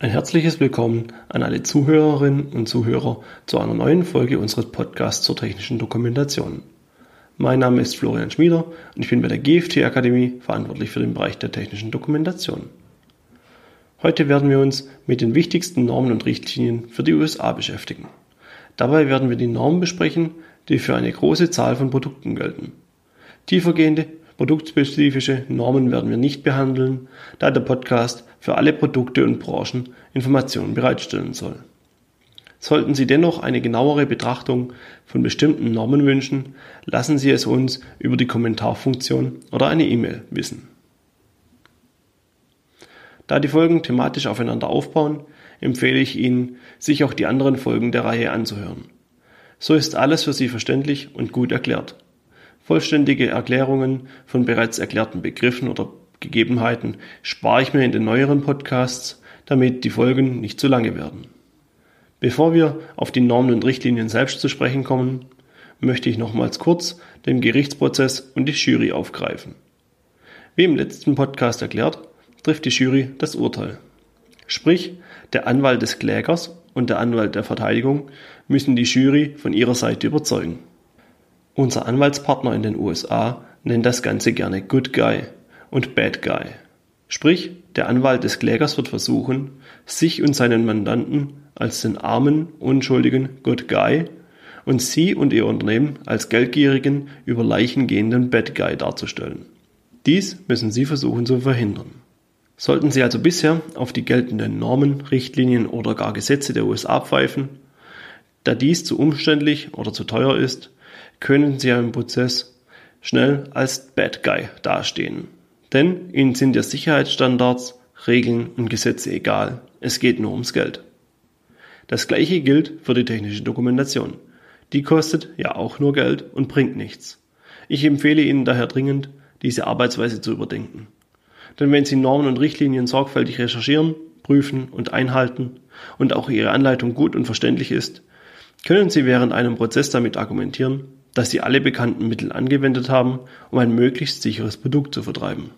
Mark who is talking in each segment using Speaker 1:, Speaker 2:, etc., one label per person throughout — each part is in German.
Speaker 1: Ein herzliches Willkommen an alle Zuhörerinnen und Zuhörer zu einer neuen Folge unseres Podcasts zur technischen Dokumentation. Mein Name ist Florian Schmieder und ich bin bei der GFT Akademie verantwortlich für den Bereich der technischen Dokumentation. Heute werden wir uns mit den wichtigsten Normen und Richtlinien für die USA beschäftigen. Dabei werden wir die Normen besprechen, die für eine große Zahl von Produkten gelten. Tiefergehende produktspezifische Normen werden wir nicht behandeln, da der Podcast für alle Produkte und Branchen Informationen bereitstellen soll. Sollten Sie dennoch eine genauere Betrachtung von bestimmten Normen wünschen, lassen Sie es uns über die Kommentarfunktion oder eine E-Mail wissen. Da die Folgen thematisch aufeinander aufbauen, empfehle ich Ihnen, sich auch die anderen Folgen der Reihe anzuhören. So ist alles für Sie verständlich und gut erklärt. Vollständige Erklärungen von bereits erklärten Begriffen oder Gegebenheiten spare ich mir in den neueren Podcasts, damit die Folgen nicht zu lange werden. Bevor wir auf die Normen und Richtlinien selbst zu sprechen kommen, möchte ich nochmals kurz den Gerichtsprozess und die Jury aufgreifen. Wie im letzten Podcast erklärt, trifft die Jury das Urteil. Sprich, der Anwalt des Klägers und der Anwalt der Verteidigung müssen die Jury von ihrer Seite überzeugen. Unser Anwaltspartner in den USA nennt das Ganze gerne Good Guy und Bad Guy. Sprich, der Anwalt des Klägers wird versuchen, sich und seinen Mandanten als den armen, unschuldigen Good Guy und Sie und Ihr Unternehmen als geldgierigen, über Leichen gehenden Bad Guy darzustellen. Dies müssen Sie versuchen zu verhindern. Sollten Sie also bisher auf die geltenden Normen, Richtlinien oder gar Gesetze der USA pfeifen, da dies zu umständlich oder zu teuer ist, können sie im Prozess schnell als Bad Guy dastehen. Denn ihnen sind ja Sicherheitsstandards, Regeln und Gesetze egal. Es geht nur ums Geld. Das gleiche gilt für die technische Dokumentation. Die kostet ja auch nur Geld und bringt nichts. Ich empfehle Ihnen daher dringend, diese Arbeitsweise zu überdenken. Denn wenn Sie Normen und Richtlinien sorgfältig recherchieren, prüfen und einhalten und auch Ihre Anleitung gut und verständlich ist, können Sie während einem Prozess damit argumentieren, dass sie alle bekannten Mittel angewendet haben, um ein möglichst sicheres Produkt zu vertreiben.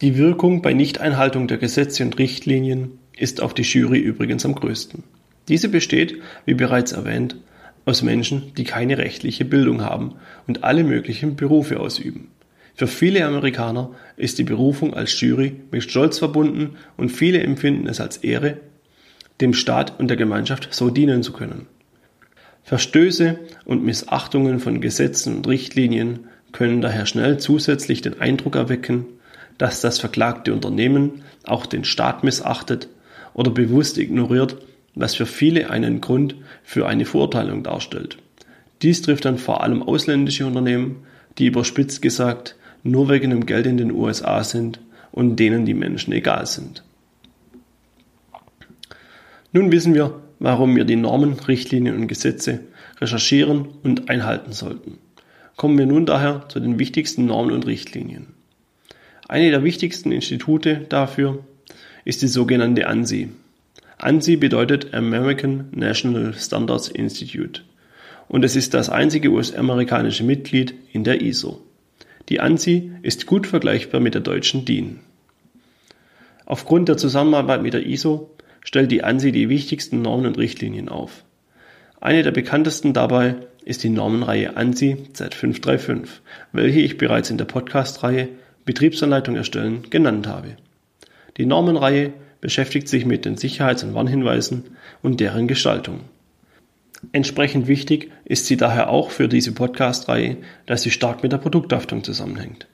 Speaker 1: Die Wirkung bei Nichteinhaltung der Gesetze und Richtlinien ist auf die Jury übrigens am größten. Diese besteht, wie bereits erwähnt, aus Menschen, die keine rechtliche Bildung haben und alle möglichen Berufe ausüben. Für viele Amerikaner ist die Berufung als Jury mit Stolz verbunden und viele empfinden es als Ehre, dem Staat und der Gemeinschaft so dienen zu können. Verstöße und Missachtungen von Gesetzen und Richtlinien können daher schnell zusätzlich den Eindruck erwecken, dass das verklagte Unternehmen auch den Staat missachtet oder bewusst ignoriert, was für viele einen Grund für eine Verurteilung darstellt. Dies trifft dann vor allem ausländische Unternehmen, die überspitzt gesagt nur wegen dem Geld in den USA sind und denen die Menschen egal sind. Nun wissen wir, warum wir die Normen, Richtlinien und Gesetze recherchieren und einhalten sollten. Kommen wir nun daher zu den wichtigsten Normen und Richtlinien. Eine der wichtigsten Institute dafür ist die sogenannte ANSI. ANSI bedeutet American National Standards Institute und es ist das einzige US-amerikanische Mitglied in der ISO. Die ANSI ist gut vergleichbar mit der deutschen DIN. Aufgrund der Zusammenarbeit mit der ISO stellt die ANSI die wichtigsten Normen und Richtlinien auf. Eine der bekanntesten dabei ist die Normenreihe ANSI Z535, welche ich bereits in der Podcast-Reihe Betriebsanleitung erstellen genannt habe. Die Normenreihe beschäftigt sich mit den Sicherheits- und Warnhinweisen und deren Gestaltung. Entsprechend wichtig ist sie daher auch für diese Podcast-Reihe, dass sie stark mit der Produkthaftung zusammenhängt.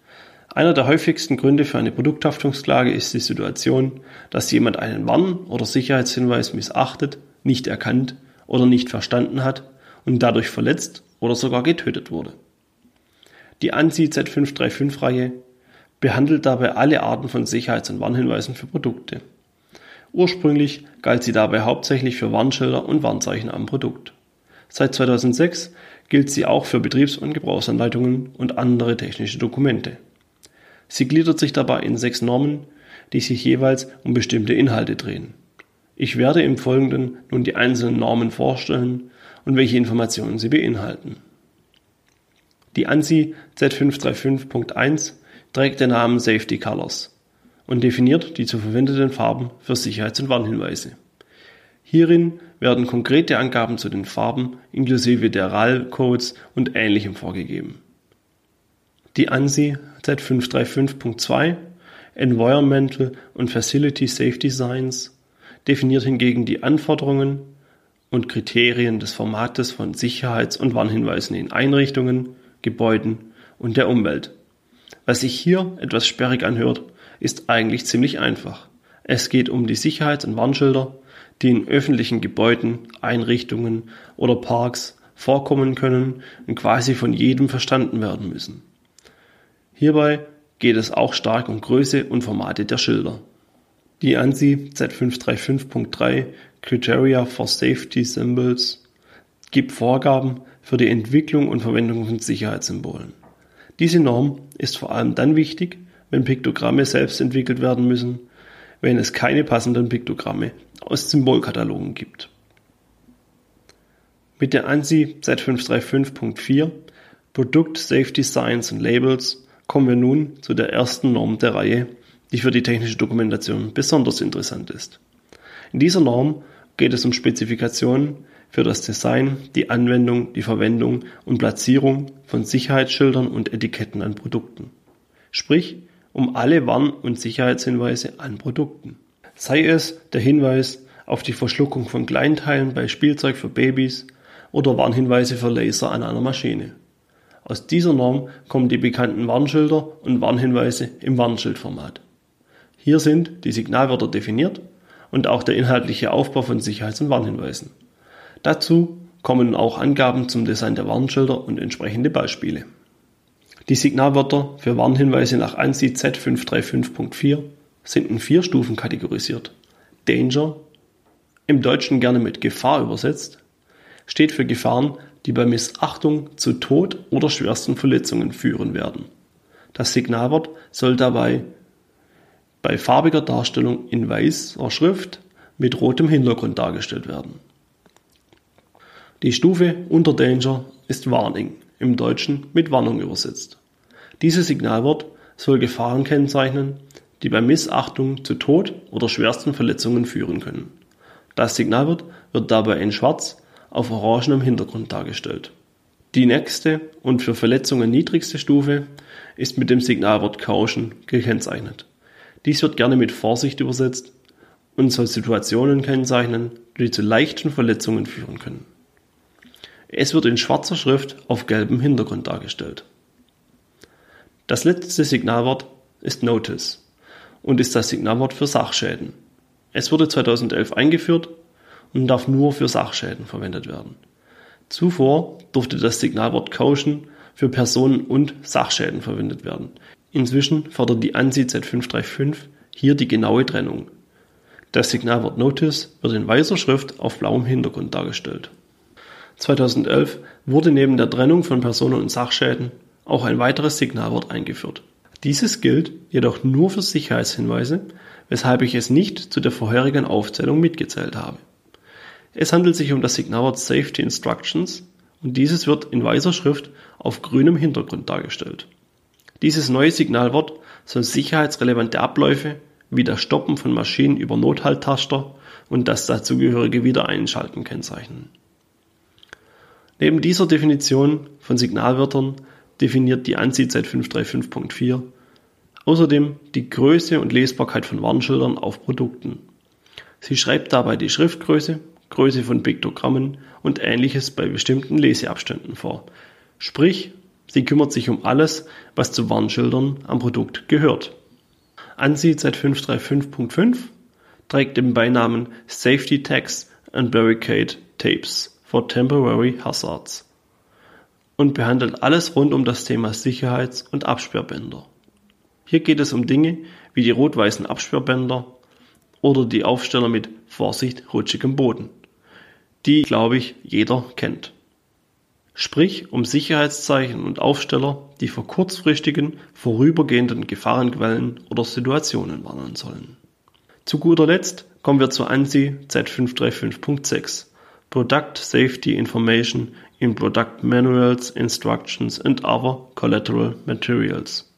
Speaker 1: Einer der häufigsten Gründe für eine Produkthaftungsklage ist die Situation, dass jemand einen Warn- oder Sicherheitshinweis missachtet, nicht erkannt oder nicht verstanden hat und dadurch verletzt oder sogar getötet wurde. Die ANSI Z535-Reihe behandelt dabei alle Arten von Sicherheits- und Warnhinweisen für Produkte. Ursprünglich galt sie dabei hauptsächlich für Warnschilder und Warnzeichen am Produkt. Seit 2006 gilt sie auch für Betriebs- und Gebrauchsanleitungen und andere technische Dokumente. Sie gliedert sich dabei in sechs Normen, die sich jeweils um bestimmte Inhalte drehen. Ich werde im Folgenden nun die einzelnen Normen vorstellen und welche Informationen sie beinhalten. Die ANSI Z535.1 trägt den Namen Safety Colors und definiert die zu verwendeten Farben für Sicherheits- und Warnhinweise. Hierin werden konkrete Angaben zu den Farben inklusive der RAL-Codes und Ähnlichem vorgegeben. Die ANSI Z535.2 Environmental und Facility Safety Science definiert hingegen die Anforderungen und Kriterien des Formates von Sicherheits- und Warnhinweisen in Einrichtungen, Gebäuden und der Umwelt. Was sich hier etwas sperrig anhört, ist eigentlich ziemlich einfach. Es geht um die Sicherheits- und Warnschilder, die in öffentlichen Gebäuden, Einrichtungen oder Parks vorkommen können und quasi von jedem verstanden werden müssen. Hierbei geht es auch stark um Größe und Formate der Schilder. Die ANSI Z535.3 Criteria for Safety Symbols gibt Vorgaben für die Entwicklung und Verwendung von Sicherheitssymbolen. Diese Norm ist vor allem dann wichtig, wenn Piktogramme selbst entwickelt werden müssen, wenn es keine passenden Piktogramme aus Symbolkatalogen gibt. Mit der ANSI Z535.4 Product Safety Signs and Labels kommen wir nun zu der ersten Norm der Reihe, die für die technische Dokumentation besonders interessant ist. In dieser Norm geht es um Spezifikationen für das Design, die Anwendung, die Verwendung und Platzierung von Sicherheitsschildern und Etiketten an Produkten. Sprich, um alle Warn- und Sicherheitshinweise an Produkten. Sei es der Hinweis auf die Verschluckung von Kleinteilen bei Spielzeug für Babys oder Warnhinweise für Laser an einer Maschine. Aus dieser Norm kommen die bekannten Warnschilder und Warnhinweise im Warnschildformat. Hier sind die Signalwörter definiert und auch der inhaltliche Aufbau von Sicherheits- und Warnhinweisen. Dazu kommen auch Angaben zum Design der Warnschilder und entsprechende Beispiele. Die Signalwörter für Warnhinweise nach ANSI Z535.4 sind in vier Stufen kategorisiert. Danger, im Deutschen gerne mit Gefahr übersetzt, steht für Gefahren, die bei Missachtung zu Tod oder schwersten Verletzungen führen werden. Das Signalwort soll dabei bei farbiger Darstellung in weißer Schrift mit rotem Hintergrund dargestellt werden. Die Stufe unter Danger ist Warning, im Deutschen mit Warnung übersetzt. Dieses Signalwort soll Gefahren kennzeichnen, die bei Missachtung zu Tod oder schwersten Verletzungen führen können. Das Signalwort wird dabei in schwarz auf orangenem Hintergrund dargestellt. Die nächste und für Verletzungen niedrigste Stufe ist mit dem Signalwort Caution gekennzeichnet. Dies wird gerne mit Vorsicht übersetzt und soll Situationen kennzeichnen, die zu leichten Verletzungen führen können. Es wird in schwarzer Schrift auf gelbem Hintergrund dargestellt. Das letzte Signalwort ist Notice und ist das Signalwort für Sachschäden. Es wurde 2011 eingeführt und darf nur für Sachschäden verwendet werden. Zuvor durfte das Signalwort Caution für Personen- und Sachschäden verwendet werden. Inzwischen fordert die ANSI Z535 hier die genaue Trennung. Das Signalwort Notice wird in weißer Schrift auf blauem Hintergrund dargestellt. 2011 wurde neben der Trennung von Personen- und Sachschäden auch ein weiteres Signalwort eingeführt. Dieses gilt jedoch nur für Sicherheitshinweise, weshalb ich es nicht zu der vorherigen Aufzählung mitgezählt habe. Es handelt sich um das Signalwort Safety Instructions und dieses wird in weißer Schrift auf grünem Hintergrund dargestellt. Dieses neue Signalwort soll sicherheitsrelevante Abläufe wie das Stoppen von Maschinen über Nothalttaster und das dazugehörige Wiedereinschalten kennzeichnen. Neben dieser Definition von Signalwörtern definiert die ANSI Z535.4 außerdem die Größe und Lesbarkeit von Warnschildern auf Produkten. Sie schreibt dabei die Schriftgröße, Größe von Piktogrammen und ähnliches bei bestimmten Leseabständen vor. Sprich, Sie kümmert sich um alles, was zu Warnschildern am Produkt gehört. ANSI Z535.5 trägt den Beinamen Safety Tags and Barricade Tapes for Temporary Hazards und behandelt alles rund um das Thema Sicherheits- und Absperrbänder. Hier geht es um Dinge wie die rot-weißen Absperrbänder oder die Aufsteller mit Vorsicht rutschigem Boden, die, glaube ich, jeder kennt sprich um Sicherheitszeichen und Aufsteller, die vor kurzfristigen, vorübergehenden Gefahrenquellen oder Situationen warnen sollen. Zu guter Letzt kommen wir zur ANSI Z535.6 Product Safety Information in Product Manuals, Instructions and Other Collateral Materials.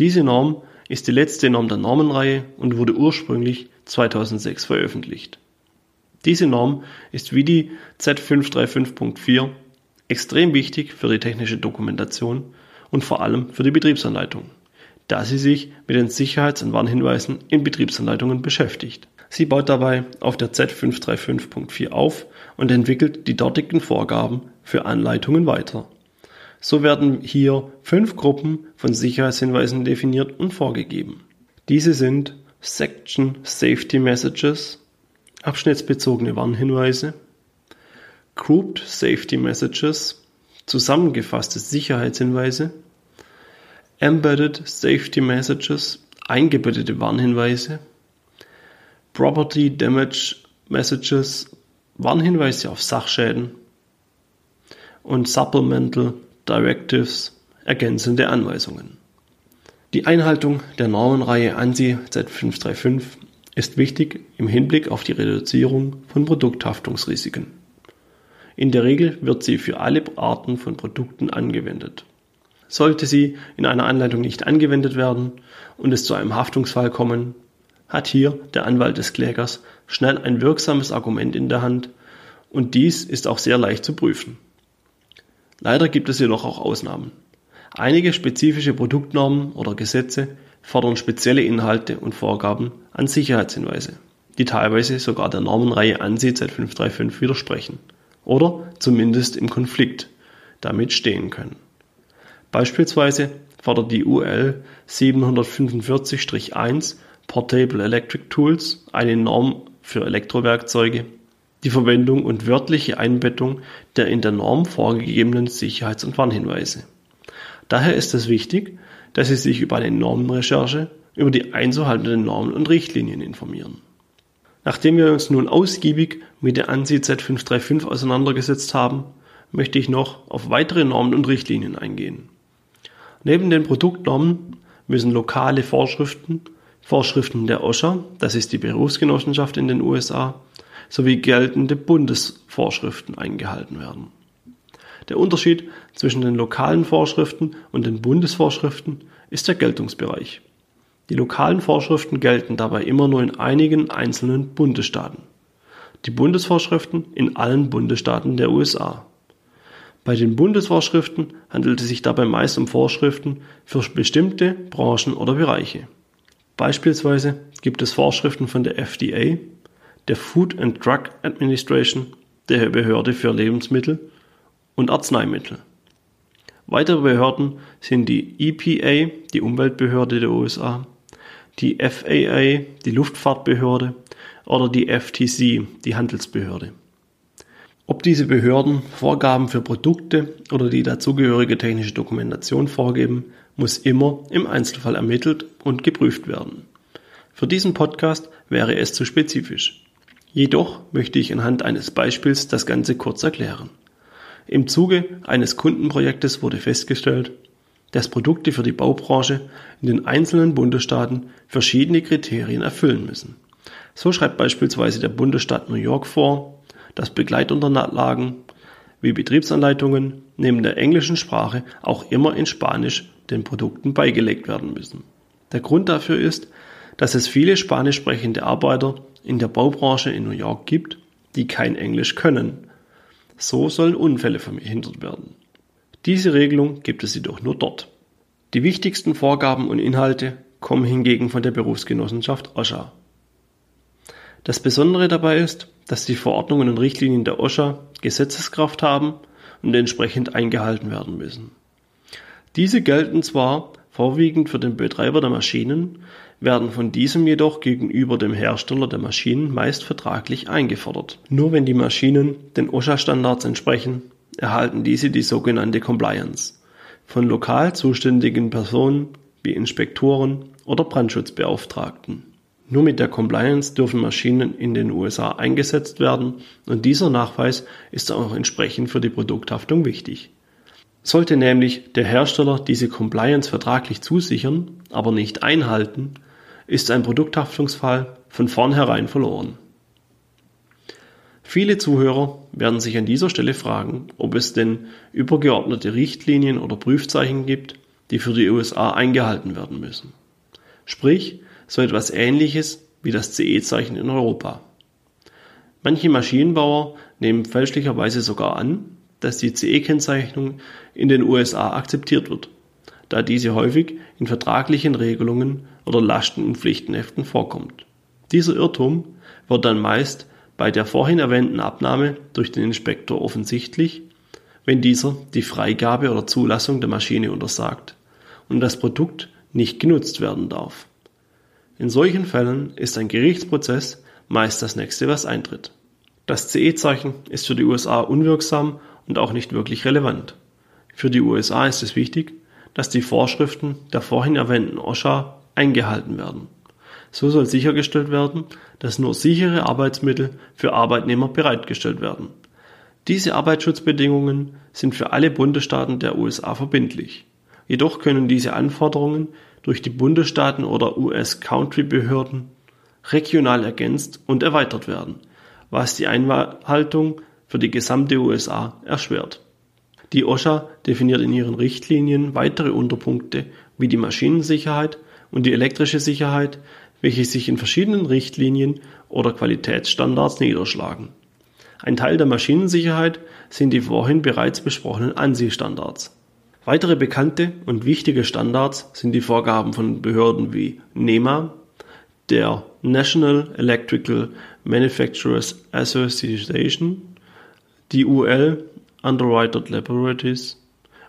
Speaker 1: Diese Norm ist die letzte Norm der Normenreihe und wurde ursprünglich 2006 veröffentlicht. Diese Norm ist wie die Z535.4 extrem wichtig für die technische Dokumentation und vor allem für die Betriebsanleitung, da sie sich mit den Sicherheits- und Warnhinweisen in Betriebsanleitungen beschäftigt. Sie baut dabei auf der Z535.4 auf und entwickelt die dortigen Vorgaben für Anleitungen weiter. So werden hier fünf Gruppen von Sicherheitshinweisen definiert und vorgegeben. Diese sind Section Safety Messages, abschnittsbezogene Warnhinweise, Grouped Safety Messages, zusammengefasste Sicherheitshinweise, Embedded Safety Messages, eingebettete Warnhinweise, Property Damage Messages, Warnhinweise auf Sachschäden und Supplemental Directives, ergänzende Anweisungen. Die Einhaltung der Normenreihe ANSI Z535 ist wichtig im Hinblick auf die Reduzierung von Produkthaftungsrisiken. In der Regel wird sie für alle Arten von Produkten angewendet. Sollte sie in einer Anleitung nicht angewendet werden und es zu einem Haftungsfall kommen, hat hier der Anwalt des Klägers schnell ein wirksames Argument in der Hand und dies ist auch sehr leicht zu prüfen. Leider gibt es jedoch auch Ausnahmen. Einige spezifische Produktnormen oder Gesetze fordern spezielle Inhalte und Vorgaben an Sicherheitshinweise, die teilweise sogar der Normenreihe ANSI Z535 widersprechen oder zumindest im Konflikt damit stehen können. Beispielsweise fordert die UL 745-1 Portable Electric Tools eine Norm für Elektrowerkzeuge die Verwendung und wörtliche Einbettung der in der Norm vorgegebenen Sicherheits- und Warnhinweise. Daher ist es wichtig, dass Sie sich über eine Normenrecherche über die einzuhaltenden Normen und Richtlinien informieren. Nachdem wir uns nun ausgiebig mit der ANSI Z535 auseinandergesetzt haben, möchte ich noch auf weitere Normen und Richtlinien eingehen. Neben den Produktnormen müssen lokale Vorschriften, Vorschriften der OSHA, das ist die Berufsgenossenschaft in den USA, sowie geltende Bundesvorschriften eingehalten werden. Der Unterschied zwischen den lokalen Vorschriften und den Bundesvorschriften ist der Geltungsbereich. Die lokalen Vorschriften gelten dabei immer nur in einigen einzelnen Bundesstaaten. Die Bundesvorschriften in allen Bundesstaaten der USA. Bei den Bundesvorschriften handelt es sich dabei meist um Vorschriften für bestimmte Branchen oder Bereiche. Beispielsweise gibt es Vorschriften von der FDA, der Food and Drug Administration, der Behörde für Lebensmittel und Arzneimittel. Weitere Behörden sind die EPA, die Umweltbehörde der USA, die FAA, die Luftfahrtbehörde oder die FTC, die Handelsbehörde. Ob diese Behörden Vorgaben für Produkte oder die dazugehörige technische Dokumentation vorgeben, muss immer im Einzelfall ermittelt und geprüft werden. Für diesen Podcast wäre es zu spezifisch. Jedoch möchte ich anhand eines Beispiels das Ganze kurz erklären. Im Zuge eines Kundenprojektes wurde festgestellt, dass Produkte für die Baubranche in den einzelnen Bundesstaaten verschiedene Kriterien erfüllen müssen. So schreibt beispielsweise der Bundesstaat New York vor, dass Begleitunterlagen wie Betriebsanleitungen neben der englischen Sprache auch immer in Spanisch den Produkten beigelegt werden müssen. Der Grund dafür ist, dass es viele spanisch sprechende Arbeiter in der Baubranche in New York gibt, die kein Englisch können. So sollen Unfälle verhindert werden. Diese Regelung gibt es jedoch nur dort. Die wichtigsten Vorgaben und Inhalte kommen hingegen von der Berufsgenossenschaft OSHA. Das Besondere dabei ist, dass die Verordnungen und Richtlinien der OSHA Gesetzeskraft haben und entsprechend eingehalten werden müssen. Diese gelten zwar vorwiegend für den Betreiber der Maschinen, werden von diesem jedoch gegenüber dem Hersteller der Maschinen meist vertraglich eingefordert. Nur wenn die Maschinen den OSHA-Standards entsprechen, erhalten diese die sogenannte Compliance von lokal zuständigen Personen wie Inspektoren oder Brandschutzbeauftragten. Nur mit der Compliance dürfen Maschinen in den USA eingesetzt werden und dieser Nachweis ist auch entsprechend für die Produkthaftung wichtig. Sollte nämlich der Hersteller diese Compliance vertraglich zusichern, aber nicht einhalten, ist ein Produkthaftungsfall von vornherein verloren. Viele Zuhörer werden sich an dieser Stelle fragen, ob es denn übergeordnete Richtlinien oder Prüfzeichen gibt, die für die USA eingehalten werden müssen. sprich so etwas ähnliches wie das CE-Zeichen in Europa. Manche Maschinenbauer nehmen fälschlicherweise sogar an, dass die CE-Kennzeichnung in den USA akzeptiert wird, da diese häufig in vertraglichen Regelungen oder Lasten- und Pflichtenheften vorkommt. Dieser Irrtum wird dann meist bei der vorhin erwähnten Abnahme durch den Inspektor offensichtlich, wenn dieser die Freigabe oder Zulassung der Maschine untersagt und das Produkt nicht genutzt werden darf. In solchen Fällen ist ein Gerichtsprozess meist das nächste, was eintritt. Das CE-Zeichen ist für die USA unwirksam und auch nicht wirklich relevant. Für die USA ist es wichtig, dass die Vorschriften der vorhin erwähnten OSHA eingehalten werden. So soll sichergestellt werden, dass nur sichere Arbeitsmittel für Arbeitnehmer bereitgestellt werden. Diese Arbeitsschutzbedingungen sind für alle Bundesstaaten der USA verbindlich. Jedoch können diese Anforderungen durch die Bundesstaaten oder US-Country-Behörden regional ergänzt und erweitert werden, was die Einhaltung für die gesamte USA erschwert. Die OSHA definiert in ihren Richtlinien weitere Unterpunkte wie die Maschinensicherheit und die elektrische Sicherheit, welche sich in verschiedenen Richtlinien oder Qualitätsstandards niederschlagen. Ein Teil der Maschinensicherheit sind die vorhin bereits besprochenen ANSI-Standards. Weitere bekannte und wichtige Standards sind die Vorgaben von Behörden wie NEMA, der National Electrical Manufacturers Association, die UL Underwriter Laboratories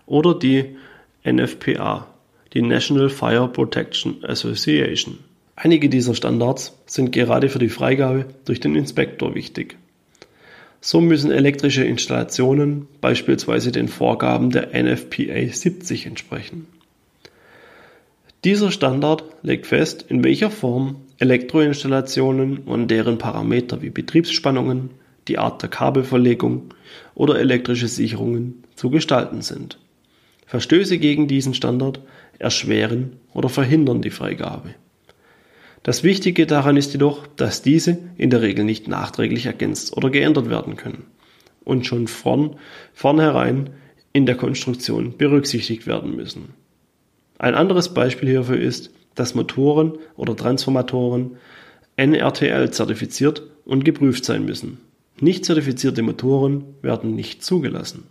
Speaker 1: oder die NFPA, die National Fire Protection Association. Einige dieser Standards sind gerade für die Freigabe durch den Inspektor wichtig. So müssen elektrische Installationen beispielsweise den Vorgaben der NFPA 70 entsprechen. Dieser Standard legt fest, in welcher Form Elektroinstallationen und deren Parameter wie Betriebsspannungen, die Art der Kabelverlegung oder elektrische Sicherungen zu gestalten sind. Verstöße gegen diesen Standard erschweren oder verhindern die Freigabe. Das Wichtige daran ist jedoch, dass diese in der Regel nicht nachträglich ergänzt oder geändert werden können und schon von vornherein in der Konstruktion berücksichtigt werden müssen. Ein anderes Beispiel hierfür ist, dass Motoren oder Transformatoren NRTL zertifiziert und geprüft sein müssen. Nicht zertifizierte Motoren werden nicht zugelassen.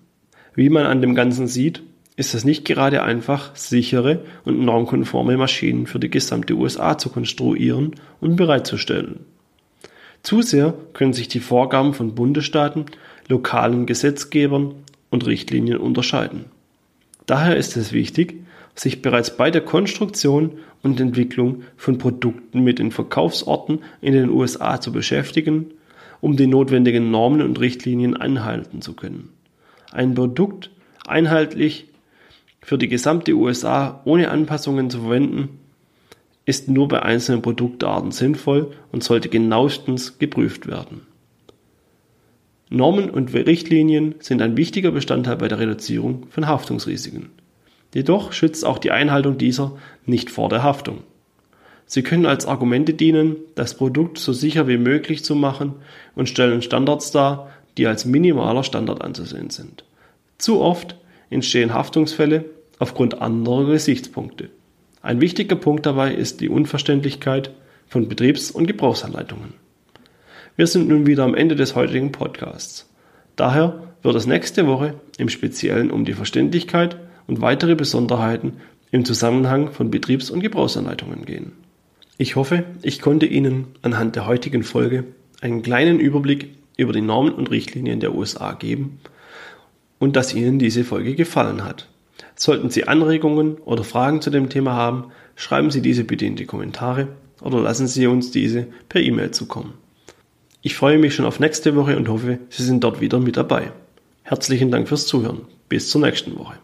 Speaker 1: Wie man an dem Ganzen sieht, ist es nicht gerade einfach, sichere und normkonforme Maschinen für die gesamte USA zu konstruieren und bereitzustellen. Zu sehr können sich die Vorgaben von Bundesstaaten, lokalen Gesetzgebern und Richtlinien unterscheiden. Daher ist es wichtig, sich bereits bei der Konstruktion und Entwicklung von Produkten mit den Verkaufsorten in den USA zu beschäftigen, um die notwendigen Normen und Richtlinien anhalten zu können. Ein Produkt einheitlich für die gesamte USA ohne Anpassungen zu verwenden, ist nur bei einzelnen Produktarten sinnvoll und sollte genauestens geprüft werden. Normen und Richtlinien sind ein wichtiger Bestandteil bei der Reduzierung von Haftungsrisiken. Jedoch schützt auch die Einhaltung dieser nicht vor der Haftung. Sie können als Argumente dienen, das Produkt so sicher wie möglich zu machen und stellen Standards dar, die als minimaler Standard anzusehen sind. Zu oft entstehen Haftungsfälle aufgrund anderer Gesichtspunkte. Ein wichtiger Punkt dabei ist die Unverständlichkeit von Betriebs- und Gebrauchsanleitungen. Wir sind nun wieder am Ende des heutigen Podcasts. Daher wird es nächste Woche im Speziellen um die Verständlichkeit und weitere Besonderheiten im Zusammenhang von Betriebs- und Gebrauchsanleitungen gehen. Ich hoffe, ich konnte Ihnen anhand der heutigen Folge einen kleinen Überblick über die Normen und Richtlinien der USA geben und dass Ihnen diese Folge gefallen hat. Sollten Sie Anregungen oder Fragen zu dem Thema haben, schreiben Sie diese bitte in die Kommentare oder lassen Sie uns diese per E-Mail zukommen. Ich freue mich schon auf nächste Woche und hoffe, Sie sind dort wieder mit dabei. Herzlichen Dank fürs Zuhören. Bis zur nächsten Woche.